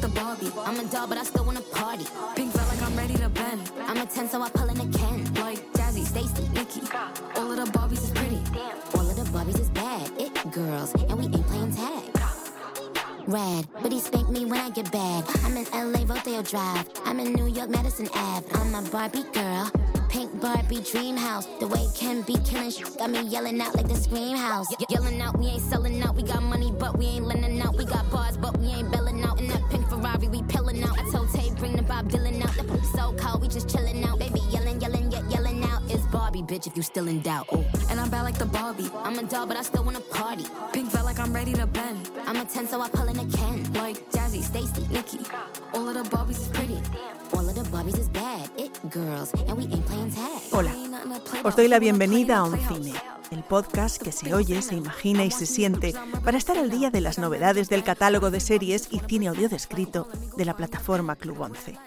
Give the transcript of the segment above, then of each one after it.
the Barbie. I'm a doll, but I still wanna party. Pink felt like I'm ready to bend. I'm a 10, so I pull in a Ken. Like Jazzy, Stacy, Nikki. All of the Barbies is pretty. All of the Barbies is bad. It girls, and we ain't playing tag. Rad, but he spank me when I get bad. I'm in LA, Rodeo Drive. I'm in New York, Madison Ave. I'm a Barbie girl. Pink Barbie dream house. The way Ken be killing sh- got me yelling out like the scream house. Ye- yelling out, we ain't selling out. We got money, but we ain't lending out. We got bars, but we ain't belling out. In that pink Ferrari, we pillin' out. I told Tay, bring the Bob Dylan out. The poop so cold, we just chillin' out. Baby, yelling, yelling, yet yelling out. It's Barbie, bitch, if you still in doubt. Oh. And I'm bad like the Barbie. I'm a doll, but I still wanna party. Pink felt like I'm ready to bend. I'm a 10, so I pull in a Ken. Like Jazzy, Stacy, Nikki. All of the Barbies is pretty. All of the Barbies is bad. It girls, and we ain't os doy la bienvenida a Oncine, el podcast que se oye, se imagina y se siente para estar al día de las novedades del catálogo de series y cine audio descrito de la plataforma Club 11.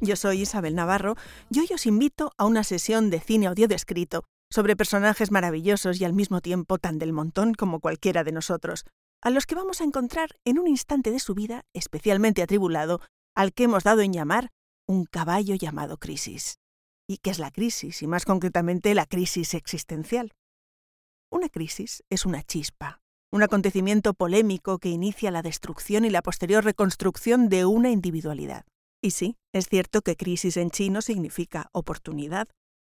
Yo soy Isabel Navarro y hoy os invito a una sesión de cine audio descrito sobre personajes maravillosos y al mismo tiempo tan del montón como cualquiera de nosotros, a los que vamos a encontrar en un instante de su vida especialmente atribulado al que hemos dado en llamar un caballo llamado crisis. ¿Y qué es la crisis? Y más concretamente la crisis existencial. Una crisis es una chispa, un acontecimiento polémico que inicia la destrucción y la posterior reconstrucción de una individualidad. Y sí, es cierto que crisis en chino significa oportunidad,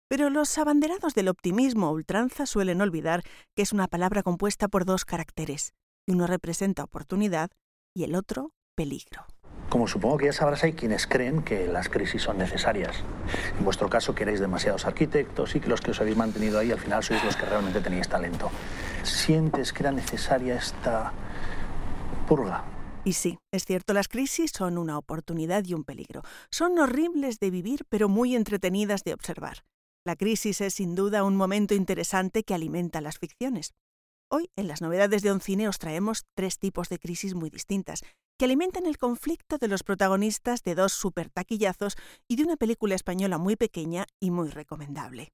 pero los abanderados del optimismo a ultranza suelen olvidar que es una palabra compuesta por dos caracteres, y uno representa oportunidad y el otro peligro. Como supongo que ya sabrás, hay quienes creen que las crisis son necesarias. En vuestro caso, que erais demasiados arquitectos y que los que os habéis mantenido ahí al final sois los que realmente teníais talento. ¿Sientes que era necesaria esta purga? Y sí, es cierto, las crisis son una oportunidad y un peligro. Son horribles de vivir, pero muy entretenidas de observar. La crisis es sin duda un momento interesante que alimenta las ficciones. Hoy, en las novedades de Oncine, os traemos tres tipos de crisis muy distintas, que alimentan el conflicto de los protagonistas de dos supertaquillazos y de una película española muy pequeña y muy recomendable.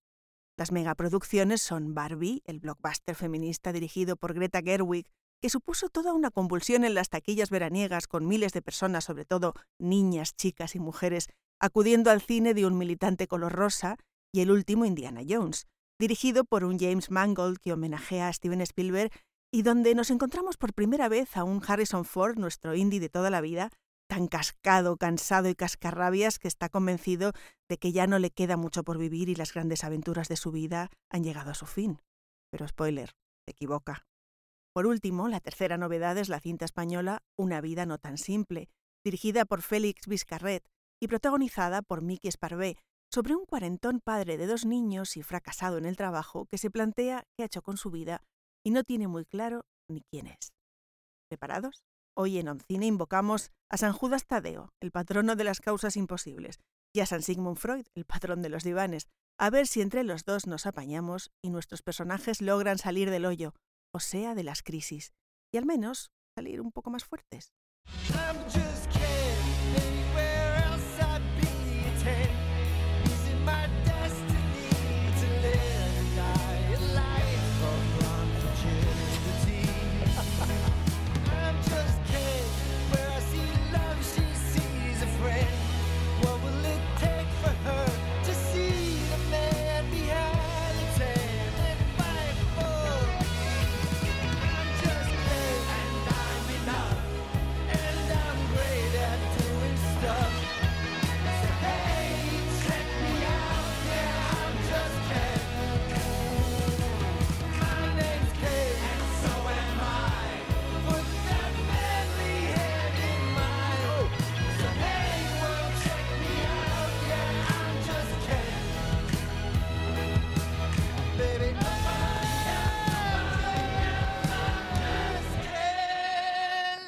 Las megaproducciones son Barbie, el blockbuster feminista dirigido por Greta Gerwig, que supuso toda una convulsión en las taquillas veraniegas con miles de personas, sobre todo niñas, chicas y mujeres, acudiendo al cine de un militante color rosa, y el último Indiana Jones, dirigido por un James Mangold que homenajea a Steven Spielberg y donde nos encontramos por primera vez a un Harrison Ford, nuestro indie de toda la vida, tan cascado, cansado y cascarrabias que está convencido de que ya no le queda mucho por vivir y las grandes aventuras de su vida han llegado a su fin. Pero spoiler, se equivoca. Por último, la tercera novedad es la cinta española Una vida no tan simple, dirigida por Félix Vizcarret y protagonizada por Miki Esparvé, sobre un cuarentón padre de dos niños y fracasado en el trabajo que se plantea qué ha hecho con su vida y no tiene muy claro ni quién es. ¿Preparados? Hoy en Oncine invocamos a San Judas Tadeo, el patrono de las causas imposibles, y a San Sigmund Freud, el patrón de los divanes, a ver si entre los dos nos apañamos y nuestros personajes logran salir del hoyo, o sea, de las crisis, y al menos salir un poco más fuertes.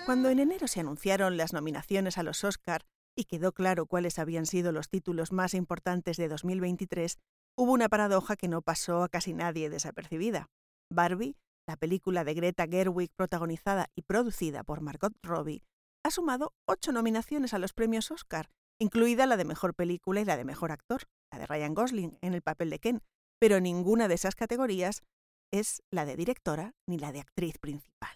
Cuando en enero se anunciaron las nominaciones a los Oscar y quedó claro cuáles habían sido los títulos más importantes de 2023, hubo una paradoja que no pasó a casi nadie desapercibida. Barbie, la película de Greta Gerwig protagonizada y producida por Margot Robbie, ha sumado ocho nominaciones a los premios Oscar, incluida la de Mejor Película y la de Mejor Actor, la de Ryan Gosling en el papel de Ken, pero ninguna de esas categorías es la de directora ni la de actriz principal.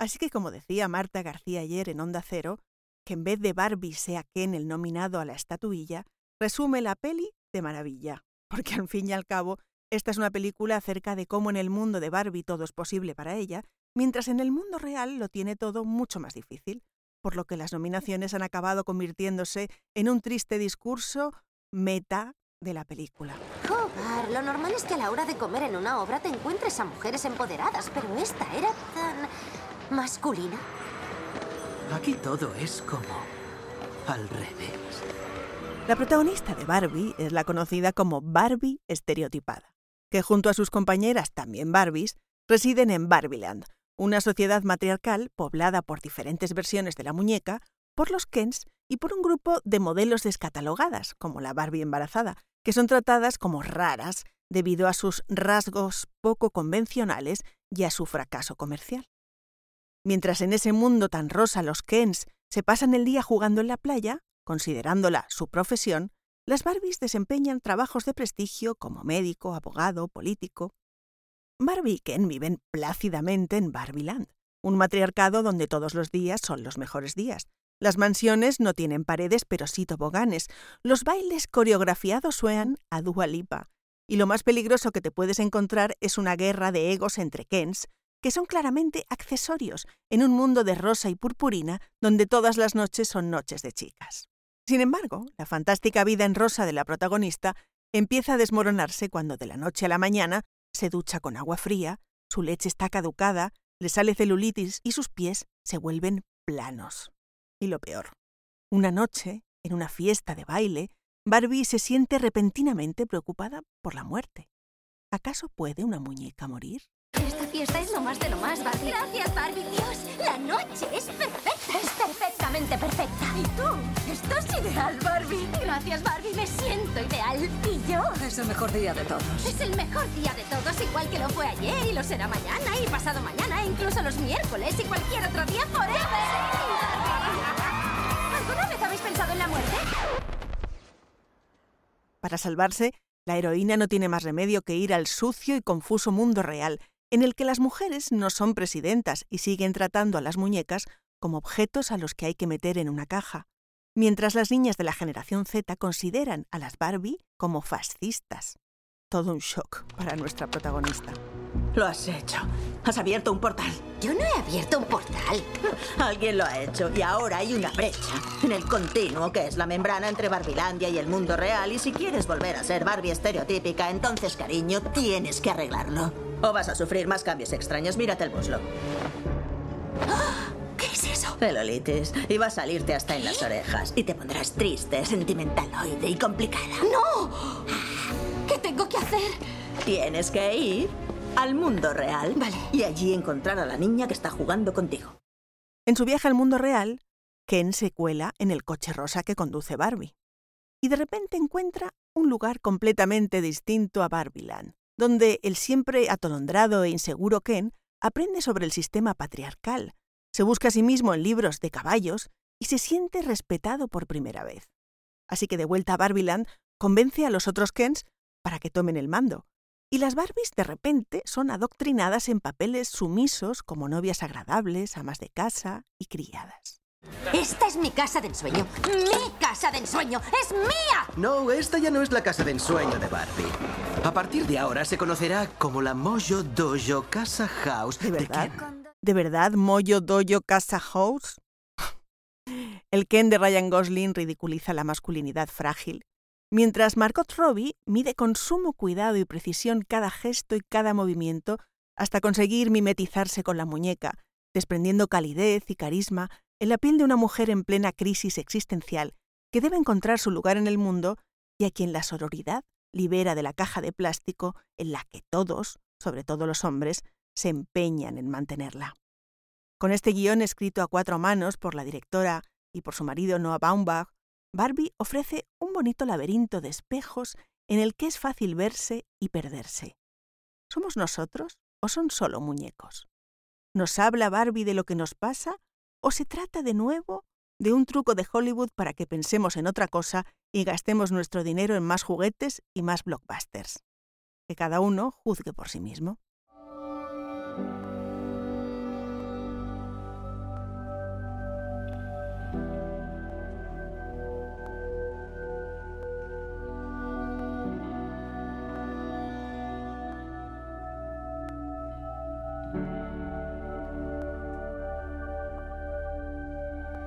Así que, como decía Marta García ayer en Onda Cero, que en vez de Barbie sea Ken el nominado a la estatuilla, resume la peli de maravilla, porque al fin y al cabo esta es una película acerca de cómo en el mundo de Barbie todo es posible para ella, mientras en el mundo real lo tiene todo mucho más difícil, por lo que las nominaciones han acabado convirtiéndose en un triste discurso meta de la película. Lo normal es que a la hora de comer en una obra te encuentres a mujeres empoderadas, pero esta era tan masculina. Aquí todo es como al revés. La protagonista de Barbie es la conocida como Barbie estereotipada, que junto a sus compañeras también Barbies residen en Barbieland, una sociedad matriarcal poblada por diferentes versiones de la muñeca, por los Kens y por un grupo de modelos descatalogadas, como la Barbie embarazada, que son tratadas como raras debido a sus rasgos poco convencionales y a su fracaso comercial. Mientras en ese mundo tan rosa los Kens se pasan el día jugando en la playa, considerándola su profesión, las Barbies desempeñan trabajos de prestigio como médico, abogado, político. Barbie y Ken viven plácidamente en Barbieland, un matriarcado donde todos los días son los mejores días. Las mansiones no tienen paredes, pero sí toboganes. Los bailes coreografiados suenan a Dua Lipa. Y lo más peligroso que te puedes encontrar es una guerra de egos entre Kens, que son claramente accesorios en un mundo de rosa y purpurina donde todas las noches son noches de chicas. Sin embargo, la fantástica vida en rosa de la protagonista empieza a desmoronarse cuando de la noche a la mañana se ducha con agua fría, su leche está caducada, le sale celulitis y sus pies se vuelven planos. Y lo peor, una noche, en una fiesta de baile, Barbie se siente repentinamente preocupada por la muerte. ¿Acaso puede una muñeca morir? Esta fiesta es lo más de lo más, Barbie. Gracias, Barbie. Dios, la noche es perfecta. Es perfectamente perfecta. Y tú, estás ideal, Barbie. Gracias, Barbie. Me siento ideal. ¿Y yo? Es el mejor día de todos. Es el mejor día de todos, igual que lo fue ayer y lo será mañana y pasado mañana, e incluso los miércoles y cualquier otro día forever. ¿Alguna vez habéis pensado en la muerte? Para salvarse, la heroína no tiene más remedio que ir al sucio y confuso mundo real, en el que las mujeres no son presidentas y siguen tratando a las muñecas como objetos a los que hay que meter en una caja, mientras las niñas de la generación Z consideran a las Barbie como fascistas. Todo un shock para nuestra protagonista. Lo has hecho. Has abierto un portal. Yo no he abierto un portal. Alguien lo ha hecho y ahora hay una brecha en el continuo que es la membrana entre Barbilandia y el mundo real y si quieres volver a ser Barbie estereotípica, entonces cariño, tienes que arreglarlo. O vas a sufrir más cambios extraños. Mírate el muslo. ¿Qué es eso? Celolitis. Y va a salirte hasta en las orejas. Y te pondrás triste, sentimentaloide y complicada. ¡No! ¿Qué tengo que hacer? Tienes que ir al mundo real. Vale. Y allí encontrar a la niña que está jugando contigo. En su viaje al mundo real, Ken se cuela en el coche rosa que conduce Barbie. Y de repente encuentra un lugar completamente distinto a Barbieland, donde el siempre atolondrado e inseguro Ken aprende sobre el sistema patriarcal, se busca a sí mismo en libros de caballos y se siente respetado por primera vez. Así que de vuelta a Barbieland, convence a los otros Kens para que tomen el mando. Y las Barbies de repente son adoctrinadas en papeles sumisos como novias agradables, amas de casa y criadas. Esta es mi casa de ensueño. ¡Mi casa de ensueño! ¡Es mía! No, esta ya no es la casa de ensueño de Barbie. A partir de ahora se conocerá como la Mojo Dojo Casa House ¿De verdad? ¿De verdad Moyo Doyo Casa House? El Ken de Ryan Gosling ridiculiza la masculinidad frágil, mientras Margot Robbie mide con sumo cuidado y precisión cada gesto y cada movimiento hasta conseguir mimetizarse con la muñeca, desprendiendo calidez y carisma en la piel de una mujer en plena crisis existencial que debe encontrar su lugar en el mundo y a quien la sororidad libera de la caja de plástico en la que todos, sobre todo los hombres, se empeñan en mantenerla. Con este guion escrito a cuatro manos por la directora y por su marido Noah Baumbach, Barbie ofrece un bonito laberinto de espejos en el que es fácil verse y perderse. ¿Somos nosotros o son solo muñecos? ¿Nos habla Barbie de lo que nos pasa o se trata de nuevo de un truco de Hollywood para que pensemos en otra cosa y gastemos nuestro dinero en más juguetes y más blockbusters. Que cada uno juzgue por sí mismo.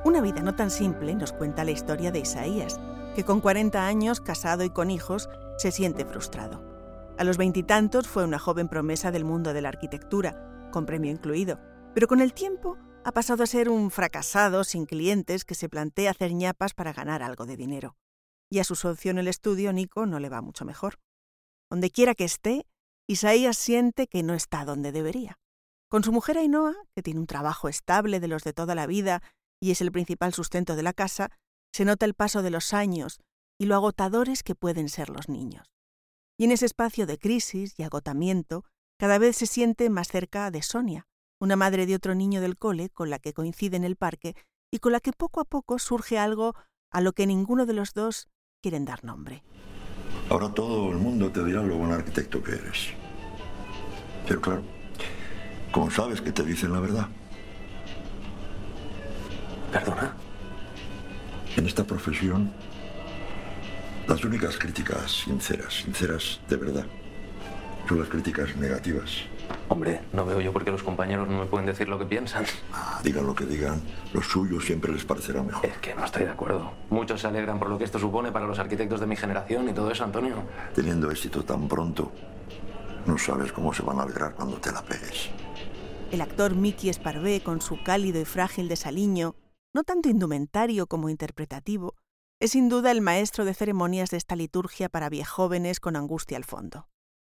Una vida no tan simple nos cuenta la historia de Isaías, que con 40 años, casado y con hijos, se siente frustrado. A los veintitantos fue una joven promesa del mundo de la arquitectura, con premio incluido, pero con el tiempo ha pasado a ser un fracasado sin clientes que se plantea hacer ñapas para ganar algo de dinero. Y a su socio en el estudio, Nico, no le va mucho mejor. Donde quiera que esté, Isaías siente que no está donde debería. Con su mujer Ainhoa, que tiene un trabajo estable de los de toda la vida y es el principal sustento de la casa, se nota el paso de los años y lo agotadores que pueden ser los niños. Y en ese espacio de crisis y agotamiento, cada vez se siente más cerca de Sonia, una madre de otro niño del cole con la que coincide en el parque y con la que poco a poco surge algo a lo que ninguno de los dos quieren dar nombre. Ahora todo el mundo te dirá lo buen arquitecto que eres. Pero claro, ¿cómo sabes que te dicen la verdad? En esta profesión, las únicas críticas sinceras, sinceras de verdad, son las críticas negativas. Hombre, no veo yo por qué los compañeros no me pueden decir lo que piensan. Ah, digan lo que digan, lo suyo siempre les parecerá mejor. Es que no estoy de acuerdo. Muchos se alegran por lo que esto supone para los arquitectos de mi generación y todo eso, Antonio. Teniendo éxito tan pronto, no sabes cómo se van a alegrar cuando te la pegues. El actor Mickey Esparvé, con su cálido y frágil desaliño, no tanto indumentario como interpretativo, es sin duda el maestro de ceremonias de esta liturgia para viejóvenes con angustia al fondo.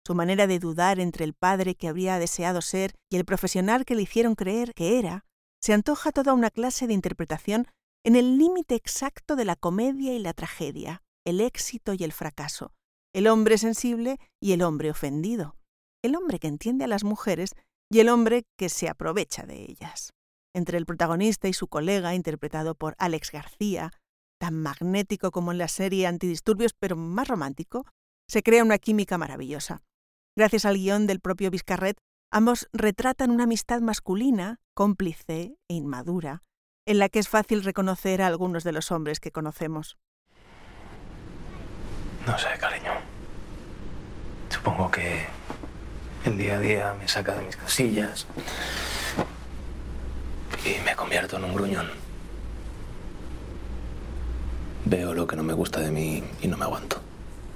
Su manera de dudar entre el padre que habría deseado ser y el profesional que le hicieron creer que era, se antoja toda una clase de interpretación en el límite exacto de la comedia y la tragedia, el éxito y el fracaso, el hombre sensible y el hombre ofendido, el hombre que entiende a las mujeres y el hombre que se aprovecha de ellas. Entre el protagonista y su colega, interpretado por Alex García, tan magnético como en la serie Antidisturbios, pero más romántico, se crea una química maravillosa. Gracias al guion del propio Vizcarret, ambos retratan una amistad masculina, cómplice e inmadura, en la que es fácil reconocer a algunos de los hombres que conocemos. No sé, cariño. Supongo que el día a día me saca de mis casillas y me convierto en un gruñón. Veo lo que no me gusta de mí y no me aguanto.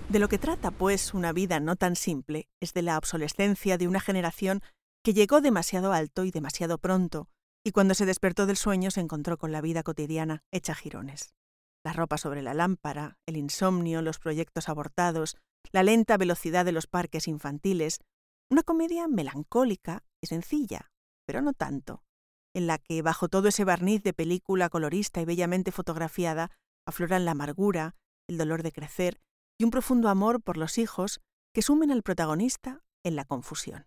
De lo que trata, pues, una vida no tan simple es de la obsolescencia de una generación que llegó demasiado alto y demasiado pronto, y cuando se despertó del sueño se encontró con la vida cotidiana hecha girones. La ropa sobre la lámpara, el insomnio, los proyectos abortados, la lenta velocidad de los parques infantiles, una comedia melancólica y sencilla, pero no tanto, en la que bajo todo ese barniz de película colorista y bellamente fotografiada afloran la amargura, el dolor de crecer y un profundo amor por los hijos que sumen al protagonista en la confusión.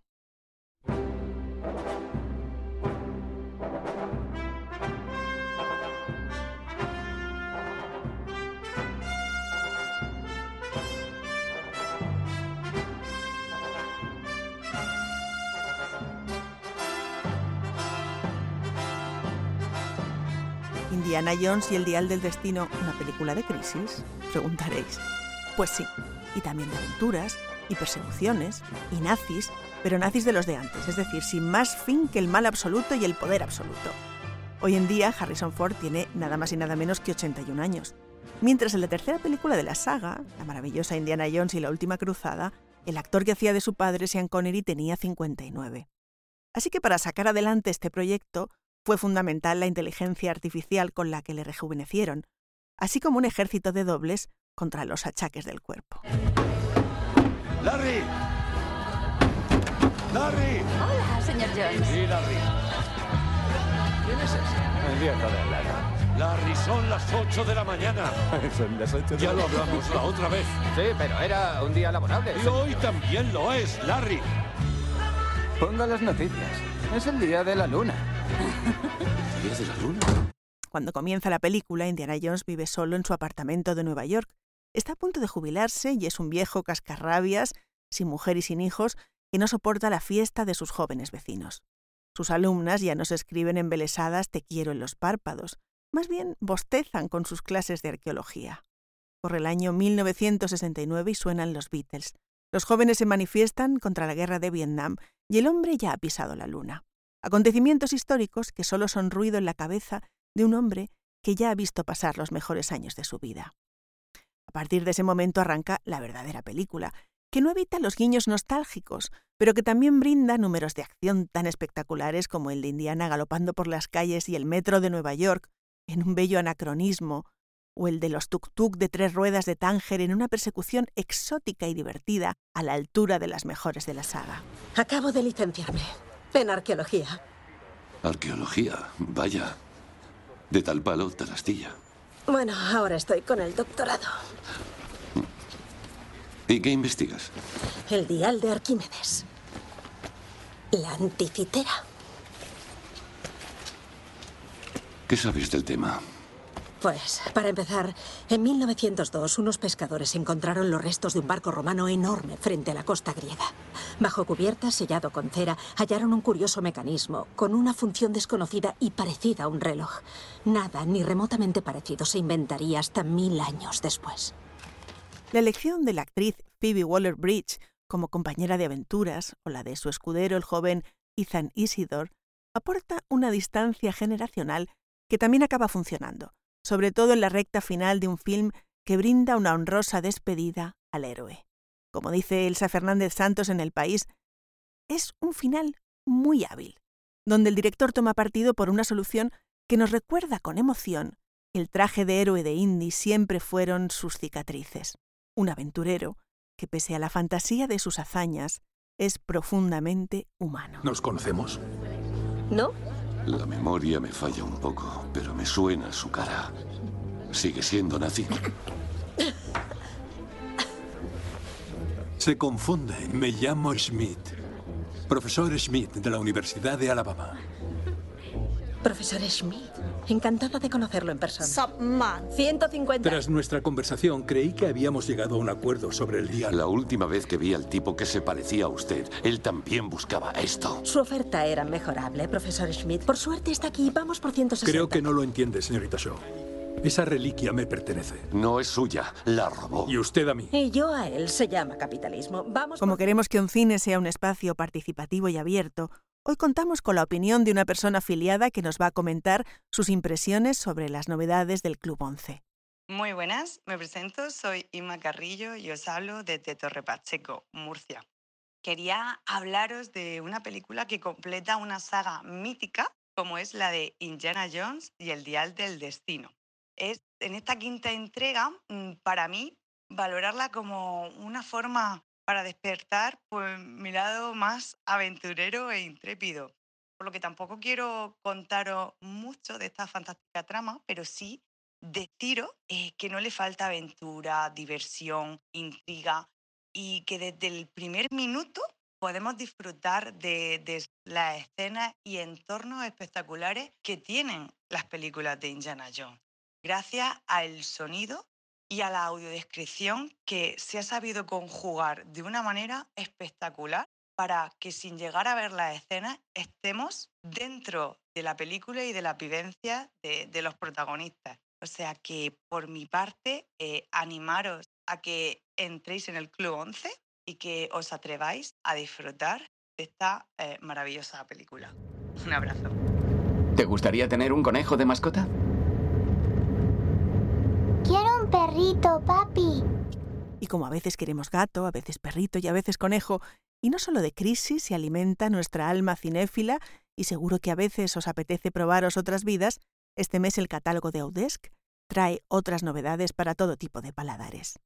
Indiana Jones y el Dial del Destino, una película de crisis, preguntaréis. Pues sí, y también de aventuras, y persecuciones, y nazis, pero nazis de los de antes, es decir, sin más fin que el mal absoluto y el poder absoluto. Hoy en día Harrison Ford tiene nada más y nada menos que 81 años, mientras en la tercera película de la saga, la maravillosa Indiana Jones y la Última Cruzada, el actor que hacía de su padre, Sean Connery, tenía 59. Así que para sacar adelante este proyecto fue fundamental la inteligencia artificial con la que le rejuvenecieron, así como un ejército de dobles contra los achaques del cuerpo. ¡Larry! ¡Larry! Hola, señor Jones. Sí, Larry. ¿Quién es ese? El viejo de Larry. Larry, son las 8 de la mañana. Son las 8 de Ya la lo hablamos la otra vez. Sí, pero era un día laborable. Y hoy también lo es, Larry. Ponga las noticias. Es el día de la luna. Cuando comienza la película, Indiana Jones vive solo en su apartamento de Nueva York. Está a punto de jubilarse y es un viejo cascarrabias, sin mujer y sin hijos, que no soporta la fiesta de sus jóvenes vecinos. Sus alumnas ya no se escriben embelesadas te quiero en los párpados, más bien bostezan con sus clases de arqueología. Corre el año 1969 y suenan los Beatles. Los jóvenes se manifiestan contra la guerra de Vietnam y el hombre ya ha pisado la luna. Acontecimientos históricos que solo son ruido en la cabeza de un hombre que ya ha visto pasar los mejores años de su vida. A partir de ese momento arranca la verdadera película, que no evita los guiños nostálgicos, pero que también brinda números de acción tan espectaculares como el de Indiana galopando por las calles y el metro de Nueva York, en un bello anacronismo, o el de los tuk-tuk de tres ruedas de Tánger en una persecución exótica y divertida a la altura de las mejores de la saga. Acabo de licenciarme en arqueología. Arqueología, vaya. De tal palo, tal astilla. Bueno, ahora estoy con el doctorado. ¿Y qué investigas? El dial de Arquímedes. La anticitera. ¿Qué sabes del tema? Pues, para empezar, en 1902 unos pescadores encontraron los restos de un barco romano enorme frente a la costa griega. Bajo cubierta, sellado con cera, hallaron un curioso mecanismo con una función desconocida y parecida a un reloj. Nada ni remotamente parecido se inventaría hasta mil años después. La elección de la actriz Phoebe Waller-Bridge como compañera de aventuras o la de su escudero el joven Ethan Isidore aporta una distancia generacional que también acaba funcionando sobre todo en la recta final de un film que brinda una honrosa despedida al héroe. Como dice Elsa Fernández Santos en El País, es un final muy hábil, donde el director toma partido por una solución que nos recuerda con emoción el traje de héroe de Indy siempre fueron sus cicatrices. Un aventurero que, pese a la fantasía de sus hazañas, es profundamente humano. ¿Nos conocemos? ¿No? La memoria me falla un poco, pero me suena su cara. Sigue siendo nazi. Se confunde. Me llamo Schmidt. Profesor Schmidt de la Universidad de Alabama. Profesor Schmidt, encantada de conocerlo en persona. Subman, 150. Tras nuestra conversación, creí que habíamos llegado a un acuerdo sobre el día. La última vez que vi al tipo que se parecía a usted, él también buscaba esto. Su oferta era mejorable, profesor Schmidt. Por suerte está aquí. Vamos por 160. Creo que no lo entiende, señorita Shaw. Esa reliquia me pertenece. No es suya, la robó. Y usted a mí. Y yo a él. Se llama capitalismo. Vamos. Como queremos que un cine sea un espacio participativo y abierto, Hoy contamos con la opinión de una persona afiliada que nos va a comentar sus impresiones sobre las novedades del Club 11. Muy buenas, me presento, soy Inma Carrillo y os hablo desde Torre Pacheco, Murcia. Quería hablaros de una película que completa una saga mítica como es la de Indiana Jones y el Dial del Destino. Es en esta quinta entrega, mm, para mí, valorarla como una forma para despertar pues, mi lado más aventurero e intrépido. Por lo que tampoco quiero contaros mucho de esta fantástica trama, pero sí deciros eh, que no le falta aventura, diversión, intriga y que desde el primer minuto podemos disfrutar de, de, las escenas y entornos espectaculares que tienen las películas de Indiana Jones, gracias al sonido y a la audiodescripción que se ha sabido conjugar de una manera espectacular para que sin llegar a ver la escena estemos dentro de la película y de la vivencia de, los protagonistas. O sea que por mi parte, eh, animaros a que entréis en el Club 11 y que os atreváis a disfrutar de esta eh, maravillosa película. Un abrazo. ¿Te gustaría tener un conejo de mascota? Quiero un perrito, papi. Y como a veces queremos gato, a veces perrito y a veces conejo, y no solo de crisis se alimenta nuestra alma cinéfila, y seguro que a veces os apetece probaros otras vidas, este mes el catálogo de Audesc trae otras novedades para todo tipo de paladares.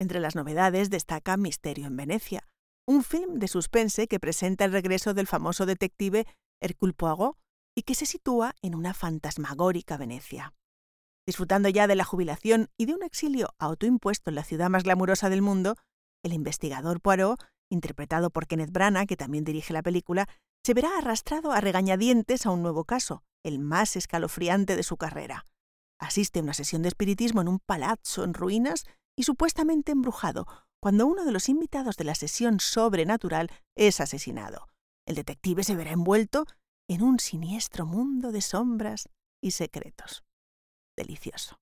Entre las novedades destaca Misterio en Venecia, un film de suspense que presenta el regreso del famoso detective Hercule Poirot y que se sitúa en una fantasmagórica Venecia. Disfrutando ya de la jubilación y de un exilio autoimpuesto en la ciudad más glamurosa del mundo, el investigador Poirot, interpretado por Kenneth Branagh, que también dirige la película, se verá arrastrado a regañadientes a un nuevo caso, el más escalofriante de su carrera. Asiste a una sesión de espiritismo en un palazzo en ruinas y supuestamente embrujado, cuando uno de los invitados de la sesión sobrenatural es asesinado. El detective se verá envuelto en un siniestro mundo de sombras y secretos delicioso.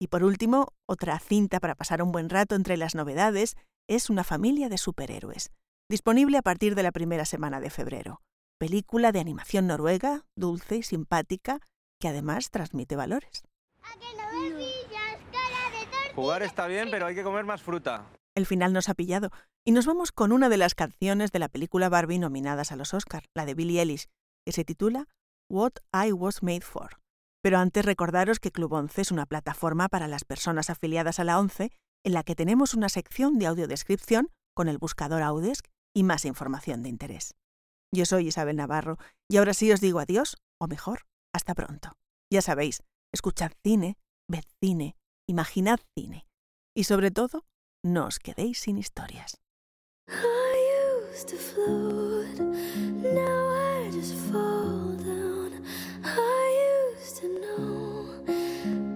Y por último, otra cinta para pasar un buen rato entre las novedades es Una familia de superhéroes, disponible a partir de la primera semana de febrero. Película de animación noruega, dulce y simpática, que además transmite valores. Jugar está bien, pero hay que comer más fruta. El final nos ha pillado y nos vamos con una de las canciones de la película Barbie nominadas a los Oscar, la de Billie Eilish, que se titula What I Was Made For. Pero antes recordaros que Club 11 es una plataforma para las personas afiliadas a la 11 en la que tenemos una sección de audiodescripción con el buscador Audesk y más información de interés. Yo soy Isabel Navarro y ahora sí os digo adiós, o mejor, hasta pronto. Ya sabéis, escuchad cine, ved cine, imaginad cine y sobre todo, no os quedéis sin historias. to know,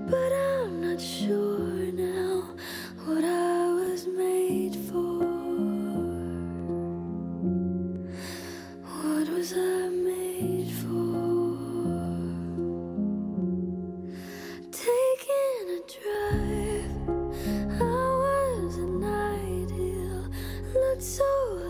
but I'm not sure now what I was made for. What was I made for? Taking a drive, I was an ideal, looked so.